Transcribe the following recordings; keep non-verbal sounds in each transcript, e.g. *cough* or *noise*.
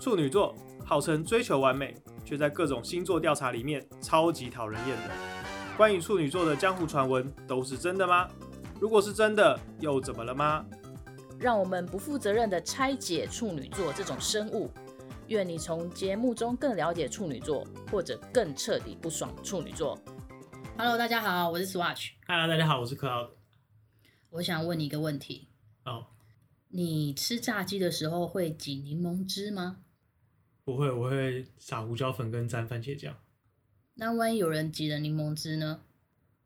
处女座号称追求完美，却在各种星座调查里面超级讨人厌的。关于处女座的江湖传闻都是真的吗？如果是真的，又怎么了吗？让我们不负责任的拆解处女座这种生物。愿你从节目中更了解处女座，或者更彻底不爽处女座。Hello，大家好，我是 Swatch。Hello，大家好，我是 Cloud。我想问你一个问题。哦。Oh. 你吃炸鸡的时候会挤柠檬汁吗？不会，我会撒胡椒粉跟沾番茄酱。那万一有人挤了柠檬汁呢？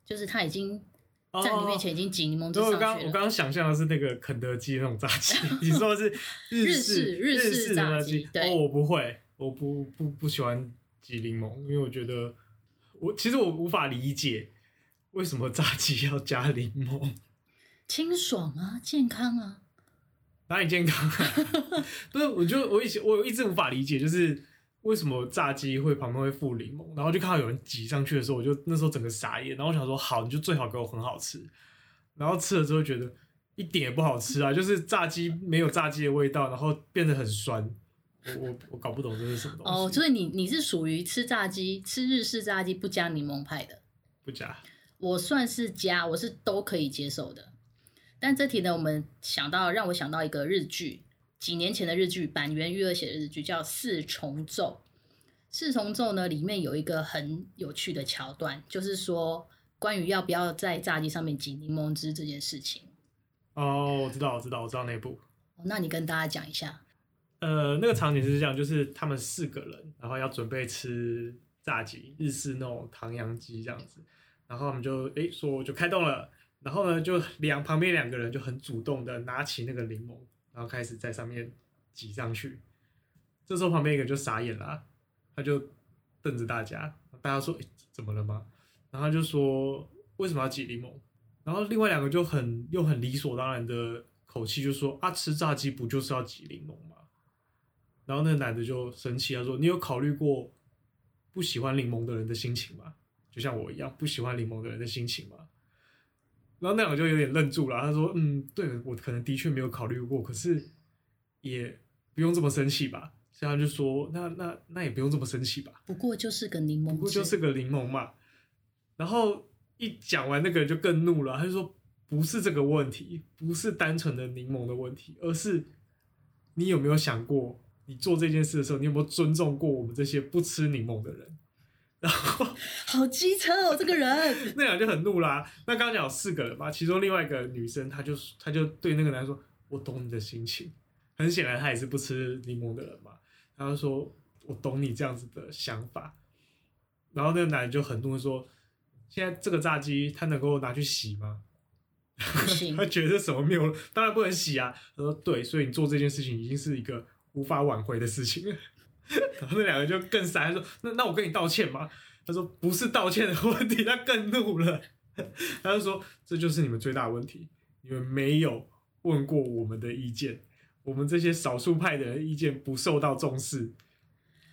就是他已经。在你面前已经挤柠檬汁上去了。我刚我刚刚想象的是那个肯德基那种炸鸡，*laughs* 你说的是日式日式炸鸡？对哦，我不会，我不不不喜欢挤柠檬，因为我觉得我其实我无法理解为什么炸鸡要加柠檬。清爽啊，健康啊，哪里健康啊？*laughs* 不是，我就我以前我一直无法理解，就是。为什么炸鸡会旁边会附柠檬？然后就看到有人挤上去的时候，我就那时候整个傻眼。然后我想说，好，你就最好给我很好吃。然后吃了之后觉得一点也不好吃啊，就是炸鸡没有炸鸡的味道，然后变得很酸。我我我搞不懂这是什么东西。哦，所以你你是属于吃炸鸡吃日式炸鸡不加柠檬派的？不加。我算是加，我是都可以接受的。但这题呢，我们想到让我想到一个日剧。几年前的日剧，板垣裕二写的日剧叫《四重奏》。四重奏呢，里面有一个很有趣的桥段，就是说关于要不要在炸鸡上面挤柠檬汁这件事情。哦，我知道，我知道，我知道那部。那你跟大家讲一下。呃，那个场景是这样，就是他们四个人，然后要准备吃炸鸡，日式那种唐扬鸡这样子，然后他们就哎说就开动了，然后呢就两旁边两个人就很主动的拿起那个柠檬。然后开始在上面挤上去，这时候旁边一个就傻眼了，他就瞪着大家，大家说：“，怎么了吗？”然后他就说：“为什么要挤柠檬？”然后另外两个就很又很理所当然的口气就说：“啊，吃炸鸡不就是要挤柠檬吗？”然后那个男的就生气，他说：“你有考虑过不喜欢柠檬的人的心情吗？就像我一样不喜欢柠檬的人的心情吗？”然后那两个就有点愣住了，他说：“嗯，对，我可能的确没有考虑过，可是也不用这么生气吧。”所以他就说：“那那那也不用这么生气吧。”不过就是个柠檬，不过就是个柠檬嘛。然后一讲完，那个人就更怒了，他就说：“不是这个问题，不是单纯的柠檬的问题，而是你有没有想过，你做这件事的时候，你有没有尊重过我们这些不吃柠檬的人？”然后好机车哦，这个人 *laughs* 那俩就很怒啦、啊。那刚刚讲有四个人嘛，其中另外一个女生，她就她就对那个男生说：“我懂你的心情。”很显然，她也是不吃柠檬的人嘛。她就说：“我懂你这样子的想法。”然后那个男人就很怒说：“现在这个炸鸡，他能够拿去洗吗？”不行。他觉得什么没有，当然不能洗啊。他说：“对，所以你做这件事情已经是一个无法挽回的事情了。”然后那两个就更傻，他说：“那那我跟你道歉吗？”他说：“不是道歉的问题。”他更怒了，*laughs* 他就说：“这就是你们最大的问题，你们没有问过我们的意见，我们这些少数派的人意见不受到重视，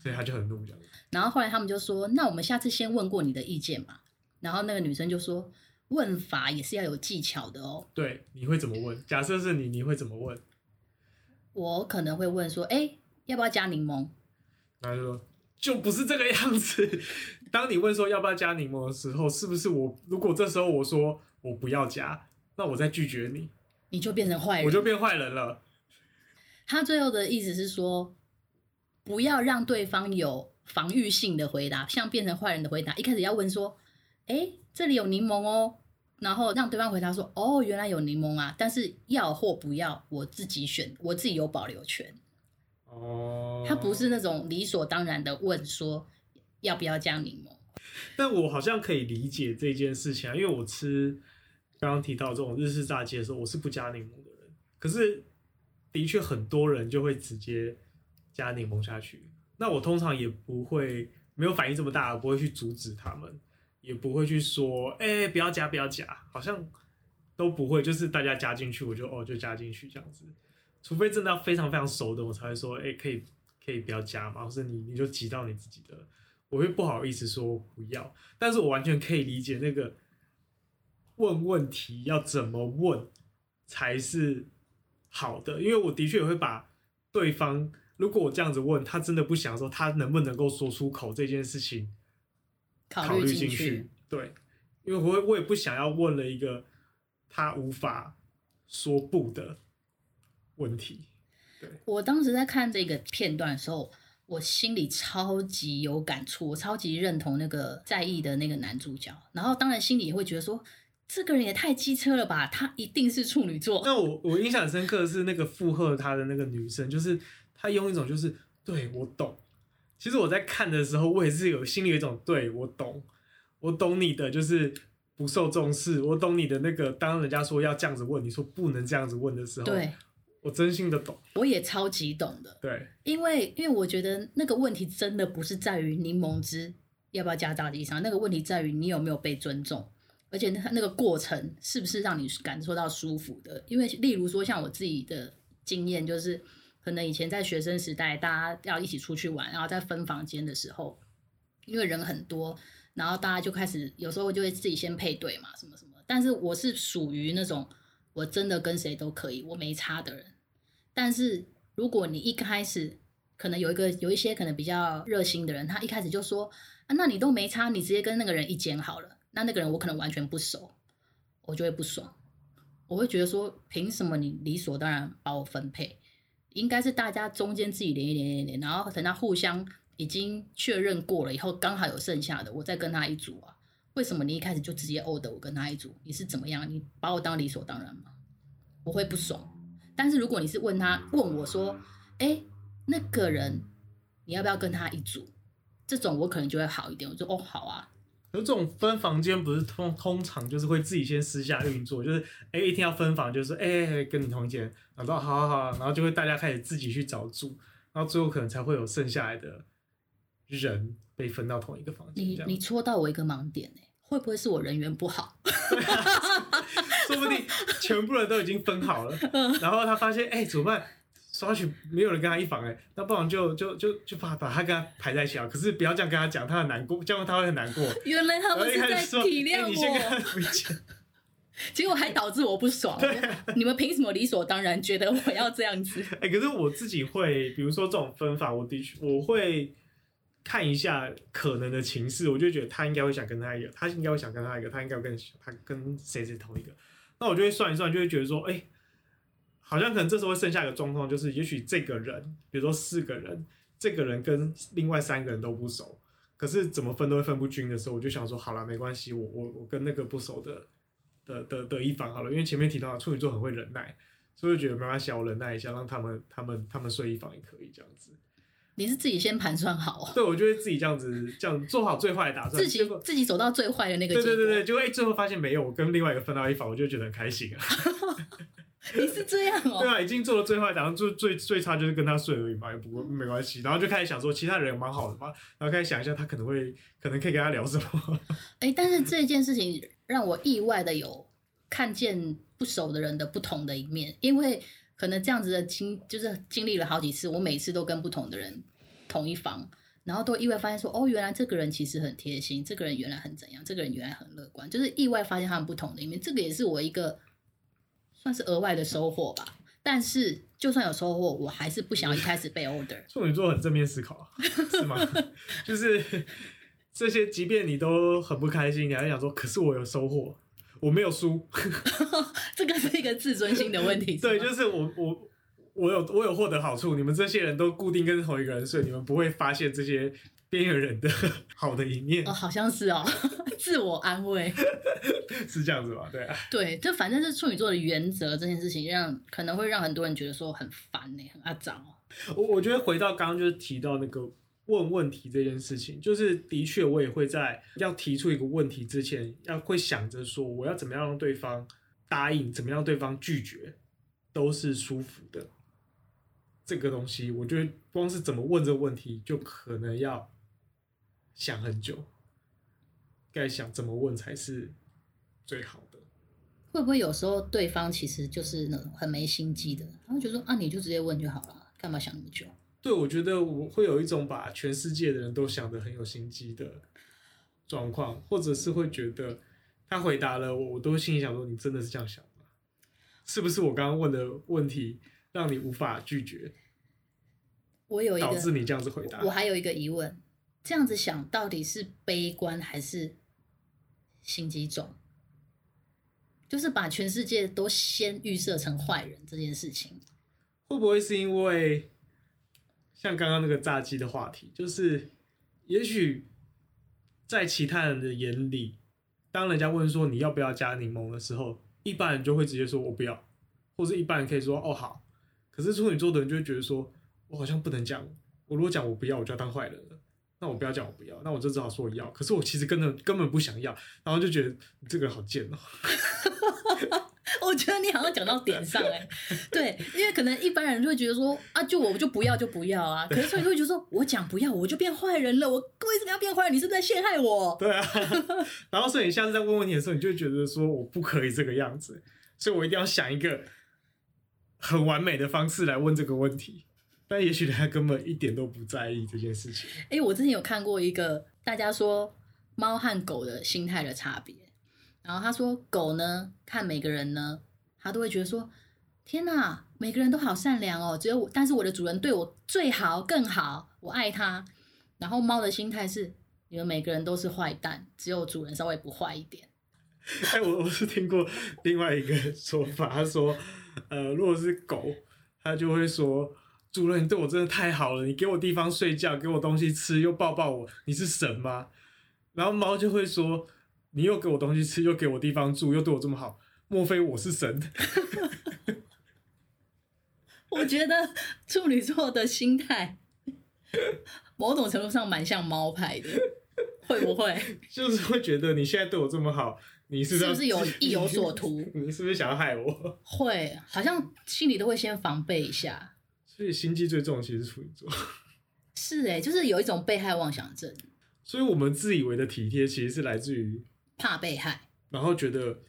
所以他就很怒这样。”然后后来他们就说：“那我们下次先问过你的意见嘛。”然后那个女生就说：“问法也是要有技巧的哦。”对，你会怎么问？假设是你，你会怎么问？我可能会问说：“哎，要不要加柠檬？”他就说：“就不是这个样子。*laughs* 当你问说要不要加柠檬的时候，是不是我？如果这时候我说我不要加，那我再拒绝你，你就变成坏人，我就变坏人了。”他最后的意思是说，不要让对方有防御性的回答，像变成坏人的回答。一开始要问说：“哎，这里有柠檬哦。”然后让对方回答说：“哦，原来有柠檬啊。”但是要或不要，我自己选，我自己有保留权。哦，他不是那种理所当然的问说要不要加柠檬，但我好像可以理解这件事情啊，因为我吃刚刚提到这种日式炸鸡的时候，我是不加柠檬的人，可是的确很多人就会直接加柠檬下去，那我通常也不会没有反应这么大，我不会去阻止他们，也不会去说哎、欸、不要加不要加，好像都不会，就是大家加进去我就哦就加进去这样子。除非真的要非常非常熟的，我才会说，哎、欸，可以可以不要加嘛，或是你你就挤到你自己的，我会不好意思说不要。但是我完全可以理解那个问问题要怎么问才是好的，因为我的确也会把对方如果我这样子问他，真的不想说，他能不能够说出口这件事情？考虑进去，对，因为我我也不想要问了一个他无法说不的问题。对，我当时在看这个片段的时候，我心里超级有感触，我超级认同那个在意的那个男主角。然后当然心里也会觉得说，这个人也太机车了吧，他一定是处女座。那我我印象很深刻的是那个附和他的那个女生，就是她用一种就是对我懂。其实我在看的时候，我也是有心里有一种对我懂，我懂你的就是不受重视，我懂你的那个当人家说要这样子问，你说不能这样子问的时候，对，我真心的懂，我也超级懂的，对，因为因为我觉得那个问题真的不是在于柠檬汁要不要加大地上，那个问题在于你有没有被尊重，而且那那个过程是不是让你感受到舒服的，因为例如说像我自己的经验就是。可能以前在学生时代，大家要一起出去玩，然后在分房间的时候，因为人很多，然后大家就开始有时候就会自己先配对嘛，什么什么。但是我是属于那种我真的跟谁都可以，我没差的人。但是如果你一开始可能有一个有一些可能比较热心的人，他一开始就说啊，那你都没差，你直接跟那个人一间好了。那那个人我可能完全不熟，我就会不爽，我会觉得说，凭什么你理所当然把我分配？应该是大家中间自己连一连连连，然后等他互相已经确认过了以后，刚好有剩下的，我再跟他一组啊。为什么你一开始就直接 order 我跟他一组？你是怎么样？你把我当理所当然吗？我会不爽。但是如果你是问他问我说，哎，那个人你要不要跟他一组？这种我可能就会好一点。我说哦，好啊。有这种分房间不是通通常就是会自己先私下运作，就是哎一定要分房，就是哎跟你同一间，然后好好好，然后就会大家开始自己去找住，然后最后可能才会有剩下来的人被分到同一个房间。你你戳到我一个盲点哎，会不会是我人缘不好？*laughs* 说不定全部人都已经分好了，然后他发现哎怎么办？刷去没有人跟他一房哎，那不然就就就就把把他跟他排在一起啊。可是不要这样跟他讲，他很难过，这样他会很难过。原来他们是在体谅我。欸、你先跟他讲，*laughs* 结果还导致我不爽。你们凭什么理所当然觉得我要这样子？哎、欸，可是我自己会，比如说这种分法，我的确我会看一下可能的情势，我就觉得他应该会想跟他一个，他应该会想跟他一个，他应该会跟他跟谁谁同一个，那我就会算一算，就会觉得说，哎、好像可能这时候会剩下一个状况，就是也许这个人，比如说四个人，这个人跟另外三个人都不熟，可是怎么分都会分不均的时候，我就想说，好了，没关系，我我我跟那个不熟的的的的一方好了，因为前面提到处女座很会忍耐，所以我觉得没关系，我忍耐一下，让他们他们他们睡一房也可以这样子。你是自己先盘算好啊？对，我就会自己这样子这样做好最坏的打算，自己自己走到最坏的那个。对对对对，就会最后发现没有，我跟另外一个分到一房，我就觉得很开心啊。*laughs* 你是这样哦？对啊，已经做了最坏，打算最最最差就是跟他睡而已嘛，也不过没关系。然后就开始想说，其他人也蛮好的嘛，然后开始想一下，他可能会，可能可以跟他聊什么。*laughs* 哎，但是这件事情让我意外的有看见不熟的人的不同的一面，因为可能这样子的经就是经历了好几次，我每次都跟不同的人同一房，然后都意外发现说，哦，原来这个人其实很贴心，这个人原来很怎样，这个人原来很乐观，就是意外发现他们不同的一面。这个也是我一个。算是额外的收获吧，但是就算有收获，我还是不想一开始被 order。*laughs* 处女座很正面思考，是吗？*laughs* 就是这些，即便你都很不开心，你还想说，可是我有收获，我没有输。*laughs* 这个是一个自尊心的问题。对，就是我我我有我有获得好处，你们这些人都固定跟同一个人睡，你们不会发现这些边缘人的好的一面。哦，好像是哦。*laughs* 自我安慰 *laughs* 是这样子吧？对啊，对，这反正是处女座的原则这件事情让，让可能会让很多人觉得说很烦呢，很阿脏哦。我我觉得回到刚刚就是提到那个问问题这件事情，就是的确我也会在要提出一个问题之前，要会想着说我要怎么样让对方答应，怎么样对方拒绝，都是舒服的。这个东西，我觉得光是怎么问这个问题，就可能要想很久。该想怎么问才是最好的？会不会有时候对方其实就是那种很没心机的，然后就说啊，你就直接问就好了，干嘛想那么久？对，我觉得我会有一种把全世界的人都想得很有心机的状况，或者是会觉得他回答了我，我都心里想说，你真的是这样想吗？是不是我刚刚问的问题让你无法拒绝？我有一个导致你这样子回答。我还有一个疑问，这样子想到底是悲观还是心机重？就是把全世界都先预设成坏人这件事情，会不会是因为像刚刚那个炸鸡的话题，就是也许在其他人的眼里，当人家问说你要不要加柠檬的时候，一般人就会直接说我不要，或者一般人可以说哦好，可是处女座的人就会觉得说我好像不能讲，我如果讲我不要，我就要当坏人了。那我不要讲我不要，那我就只好说我要。可是我其实根本根本不想要，然后就觉得这个人好贱哦。*laughs* 我觉得你好像讲到点上哎，对，因为可能一般人就会觉得说啊，就我就不要就不要啊。可是所以就会觉得说我讲不要，我就变坏人了。我为什么要变坏人？你是不是在陷害我？*laughs* 对啊。*laughs* 然后所以你下次在问问题的时候，你就觉得说我不可以这个样子，所以我一定要想一个很完美的方式来问这个问题。但也许他根本一点都不在意这件事情。哎、欸，我之前有看过一个大家说猫和狗的心态的差别，然后他说狗呢，看每个人呢，他都会觉得说，天哪，每个人都好善良哦，只有我，但是我的主人对我最好更好，我爱他。然后猫的心态是，你们每个人都是坏蛋，只有主人稍微不坏一点。哎、我我是听过另外一个说法，他说，呃，如果是狗，他就会说。主人，你对我真的太好了，你给我地方睡觉，给我东西吃，又抱抱我，你是神吗？然后猫就会说，你又给我东西吃，又给我地方住，又对我这么好，莫非我是神？*laughs* 我觉得处女座的心态，某种程度上蛮像猫派的，会不会？*laughs* 就是会觉得你现在对我这么好，你是不是，是不是有意有所图？*laughs* 你是不是想要害我？会，好像心里都会先防备一下。所以心机最重的其实是处女座，是哎、欸，就是有一种被害妄想症。所以我们自以为的体贴，其实是来自于怕被害，然后觉得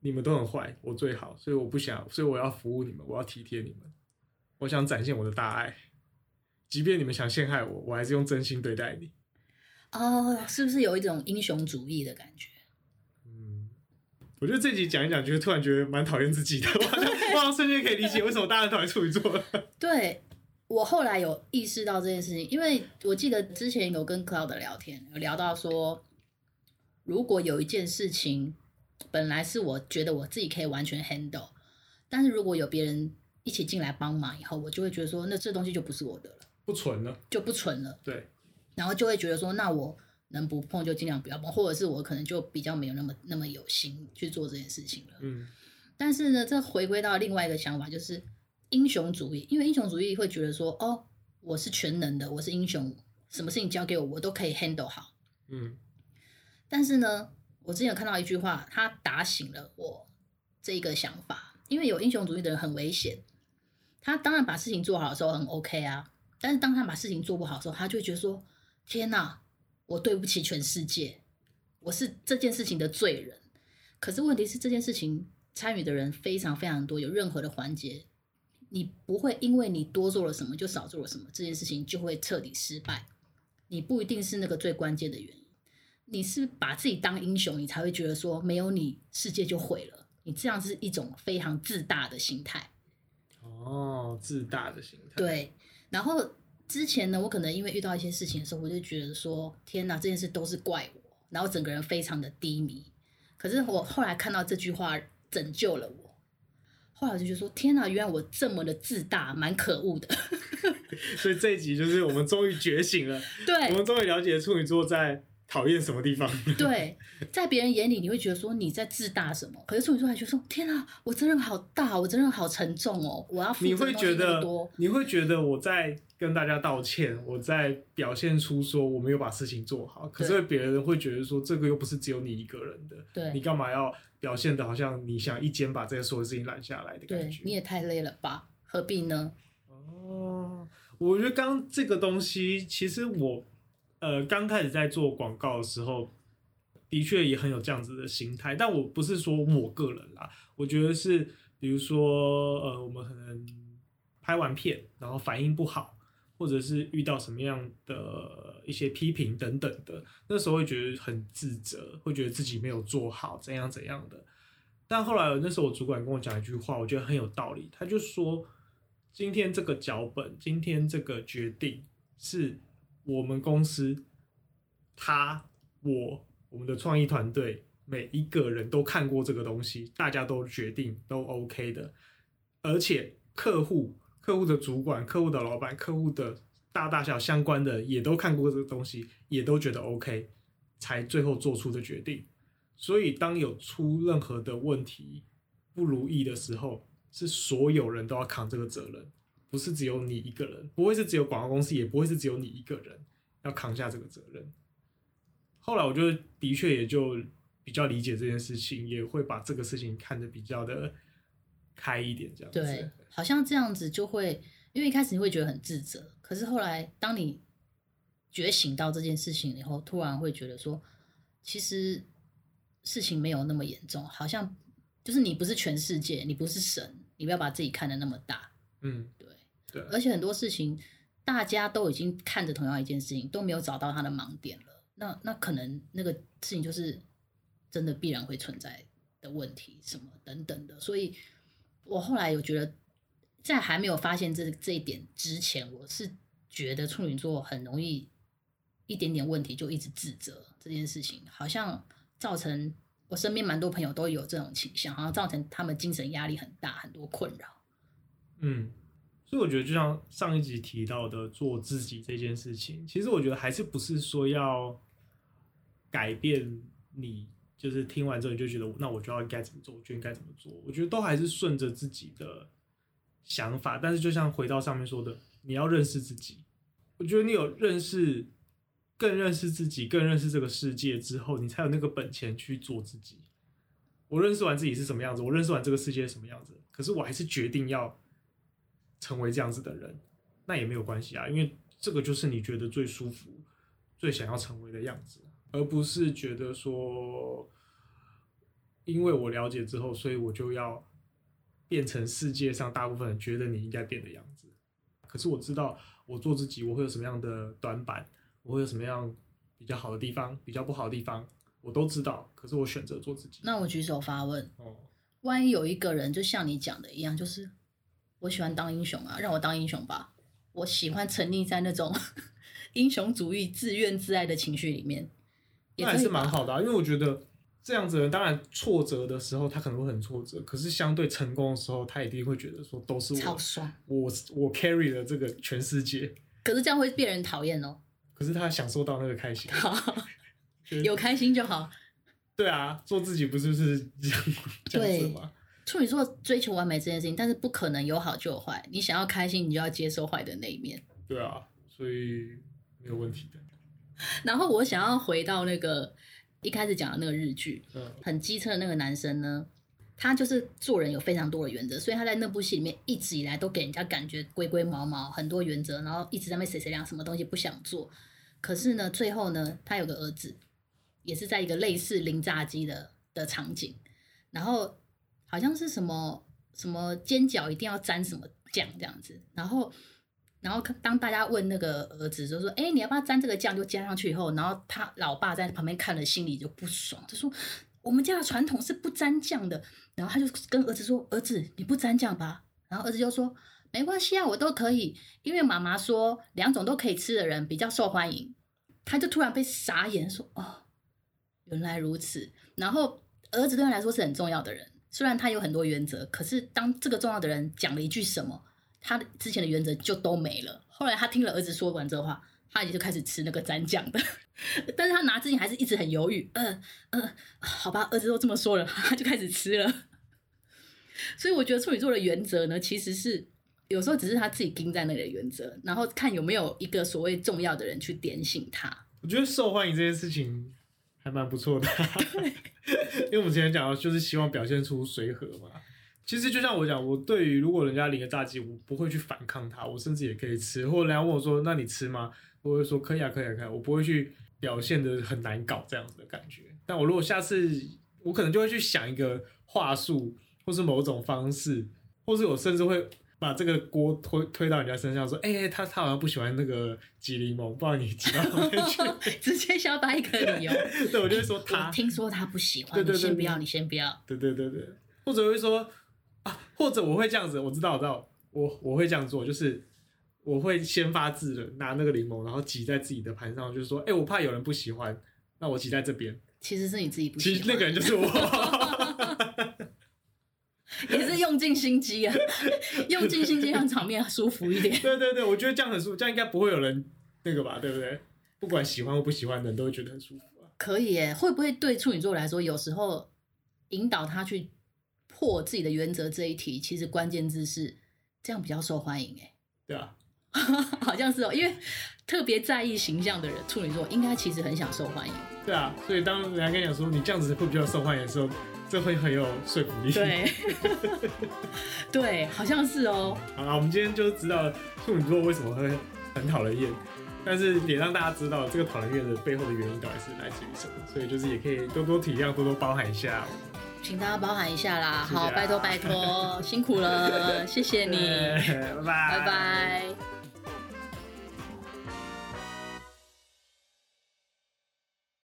你们都很坏，我最好，所以我不想，所以我要服务你们，我要体贴你们，我想展现我的大爱，即便你们想陷害我，我还是用真心对待你。哦，是不是有一种英雄主义的感觉？嗯我觉得这集讲一讲，觉得突然觉得蛮讨厌自己的，*laughs* 我好像瞬间可以理解为什么大家讨厌处女座了。*laughs* 对，我后来有意识到这件事情，因为我记得之前有跟 Cloud 聊天，有聊到说，如果有一件事情本来是我觉得我自己可以完全 handle，但是如果有别人一起进来帮忙以后，我就会觉得说，那这东西就不是我的了，不纯了，就不纯了。对，然后就会觉得说，那我。能不碰就尽量不要碰，或者是我可能就比较没有那么那么有心去做这件事情了。嗯，但是呢，这回归到另外一个想法，就是英雄主义。因为英雄主义会觉得说，哦，我是全能的，我是英雄，什么事情交给我，我都可以 handle 好。嗯，但是呢，我之前有看到一句话，它打醒了我这一个想法。因为有英雄主义的人很危险，他当然把事情做好的时候很 OK 啊，但是当他把事情做不好的时候，他就会觉得说，天哪！我对不起全世界，我是这件事情的罪人。可是问题是，这件事情参与的人非常非常多，有任何的环节，你不会因为你多做了什么就少做了什么，这件事情就会彻底失败。你不一定是那个最关键的原因，你是把自己当英雄，你才会觉得说没有你世界就毁了。你这样是一种非常自大的心态。哦，自大的心态。对，然后。之前呢，我可能因为遇到一些事情的时候，我就觉得说，天哪，这件事都是怪我，然后整个人非常的低迷。可是我后来看到这句话拯救了我，后来我就觉得说，天哪，原来我这么的自大，蛮可恶的。*laughs* 所以这一集就是我们终于觉醒了，*laughs* 对，我们终于了解处女座在讨厌什么地方？*laughs* 对，在别人眼里你会觉得说你在自大什么，可是处女座还觉得说天啊，我责任好大，我责任好沉重哦，我要负你会觉得，你会觉得我在跟大家道歉，我在表现出说我没有把事情做好，可是别人会觉得说这个又不是只有你一个人的，对，你干嘛要表现的好像你想一肩把这些所有事情揽下来的感觉？你也太累了吧，何必呢？哦，我觉得刚这个东西其实我。呃，刚开始在做广告的时候，的确也很有这样子的心态，但我不是说我个人啦，我觉得是，比如说，呃，我们可能拍完片，然后反应不好，或者是遇到什么样的一些批评等等的，那时候会觉得很自责，会觉得自己没有做好，怎样怎样的。但后来那时候我主管跟我讲一句话，我觉得很有道理，他就说，今天这个脚本，今天这个决定，是我们公司他我我们的创意团队每一个人都看过这个东西，大家都决定都 OK 的，而且客户、客户的主管、客户的老板、客户的大大小相关的也都看过这个东西，也都觉得 OK，才最后做出的决定。所以当有出任何的问题不如意的时候，是所有人都要扛这个责任，不是只有你一个人，不会是只有广告公司，也不会是只有你一个人要扛下这个责任。后来我就的确也就比较理解这件事情，也会把这个事情看得比较的开一点，这样子。对，好像这样子就会，因为一开始你会觉得很自责，可是后来当你觉醒到这件事情以后，突然会觉得说，其实事情没有那么严重，好像就是你不是全世界，你不是神。你不要把自己看得那么大，嗯，对，对，而且很多事情大家都已经看着同样一件事情，都没有找到他的盲点了。那那可能那个事情就是真的必然会存在的问题，什么等等的。所以我后来有觉得，在还没有发现这这一点之前，我是觉得处女座很容易一点点问题就一直自责这件事情，好像造成。我身边蛮多朋友都有这种倾向，好像造成他们精神压力很大，很多困扰。嗯，所以我觉得就像上一集提到的，做自己这件事情，其实我觉得还是不是说要改变你，就是听完之后你就觉得那我就要该怎么做，我就应该怎么做。我觉得都还是顺着自己的想法，但是就像回到上面说的，你要认识自己。我觉得你有认识。更认识自己，更认识这个世界之后，你才有那个本钱去做自己。我认识完自己是什么样子，我认识完这个世界什么样子，可是我还是决定要成为这样子的人，那也没有关系啊，因为这个就是你觉得最舒服、最想要成为的样子，而不是觉得说，因为我了解之后，所以我就要变成世界上大部分人觉得你应该变的样子。可是我知道，我做自己，我会有什么样的短板。我会有什么样比较好的地方，比较不好的地方，我都知道。可是我选择做自己。那我举手发问：哦，万一有一个人就像你讲的一样，就是我喜欢当英雄啊，让我当英雄吧。我喜欢沉溺在那种 *laughs* 英雄主义、自怨自艾的情绪里面，那还是蛮好的啊。因为我觉得这样子的人，当然挫折的时候他可能会很挫折，可是相对成功的时候，他一定会觉得说都是我，超爽，我我 carry 了这个全世界。可是这样会被人讨厌哦。可是他享受到那个开心，*laughs* 好，有开心就好。对啊，做自己不是就是这样这样子吗？处女座追求完美这件事情，但是不可能有好就有坏。你想要开心，你就要接受坏的那一面。对啊，所以没有问题的。*laughs* 然后我想要回到那个一开始讲的那个日剧，嗯，很机车的那个男生呢，他就是做人有非常多的原则，所以他在那部戏里面一直以来都给人家感觉龟龟毛毛，很多原则，然后一直在那谁谁亮，什么东西不想做。可是呢，最后呢，他有个儿子，也是在一个类似零炸鸡的的场景，然后好像是什么什么煎饺一定要沾什么酱这样子，然后然后当大家问那个儿子就说：“哎，你要不要沾这个酱？”就加上去以后，然后他老爸在旁边看了，心里就不爽，就说：“我们家的传统是不沾酱的。”然后他就跟儿子说：“儿子，你不沾酱吧？”然后儿子就说。没关系啊，我都可以，因为妈妈说两种都可以吃的人比较受欢迎。他就突然被傻眼，说：“哦，原来如此。”然后儿子对他来说是很重要的人，虽然他有很多原则，可是当这个重要的人讲了一句什么，他之前的原则就都没了。后来他听了儿子说完这话，他也就开始吃那个蘸酱的，*laughs* 但是他拿之前还是一直很犹豫。嗯嗯，好吧，儿子都这么说了，他就开始吃了。*laughs* 所以我觉得处女座的原则呢，其实是。有时候只是他自己盯在那里的原则，然后看有没有一个所谓重要的人去点醒他。我觉得受欢迎这件事情还蛮不错的，*laughs* 因为我们之前讲到就是希望表现出随和嘛。其实就像我讲，我对于如果人家领个炸鸡，我不会去反抗他，我甚至也可以吃。或者人家问我说：“那你吃吗？”我会说：“可以啊，可以啊，可以啊。”我不会去表现的很难搞这样子的感觉。但我如果下次，我可能就会去想一个话术，或是某种方式，或是我甚至会。把这个锅推推到人家身上，说：“哎、欸，他他好像不喜欢那个吉柠檬，不然你挤到后面去。*laughs* ” *laughs* 直接想要把一个理由。*laughs* 对，我就会说他听说他不喜欢，对对对，你先不要，你先不要。对对对对，或者会说啊，或者我会这样子，我知道，我知道，我我会这样做，就是我会先发制人，拿那个柠檬，然后挤在自己的盘上，就是说，哎、欸，我怕有人不喜欢，那我挤在这边。其实是你自己不喜欢，其实那个人就是我，用尽心机啊，*laughs* 用尽心机让场面舒服一点。对 *laughs* 对对，我觉得这样很舒服，这样应该不会有人那个吧，对不对？不管喜欢或不喜欢的人都会觉得很舒服啊。可以耶，会不会对处女座来说，有时候引导他去破自己的原则这一题，其实关键字是这样比较受欢迎？哎，对啊，*laughs* 好像是哦，因为特别在意形象的人，处女座应该其实很想受欢迎。对啊，所以当人家跟你讲说你这样子会比较受欢迎的时候，这会很有说服力。对，*laughs* 对，好像是哦。好了，我们今天就知道处女座为什么会很讨人厌，但是也让大家知道这个讨人厌的背后的原因到底是来自于什么，所以就是也可以多多体谅，多多包涵一下。请大家包涵一下啦，好，拜托拜托，*laughs* 辛苦了，谢谢你，*laughs* 拜拜，拜拜。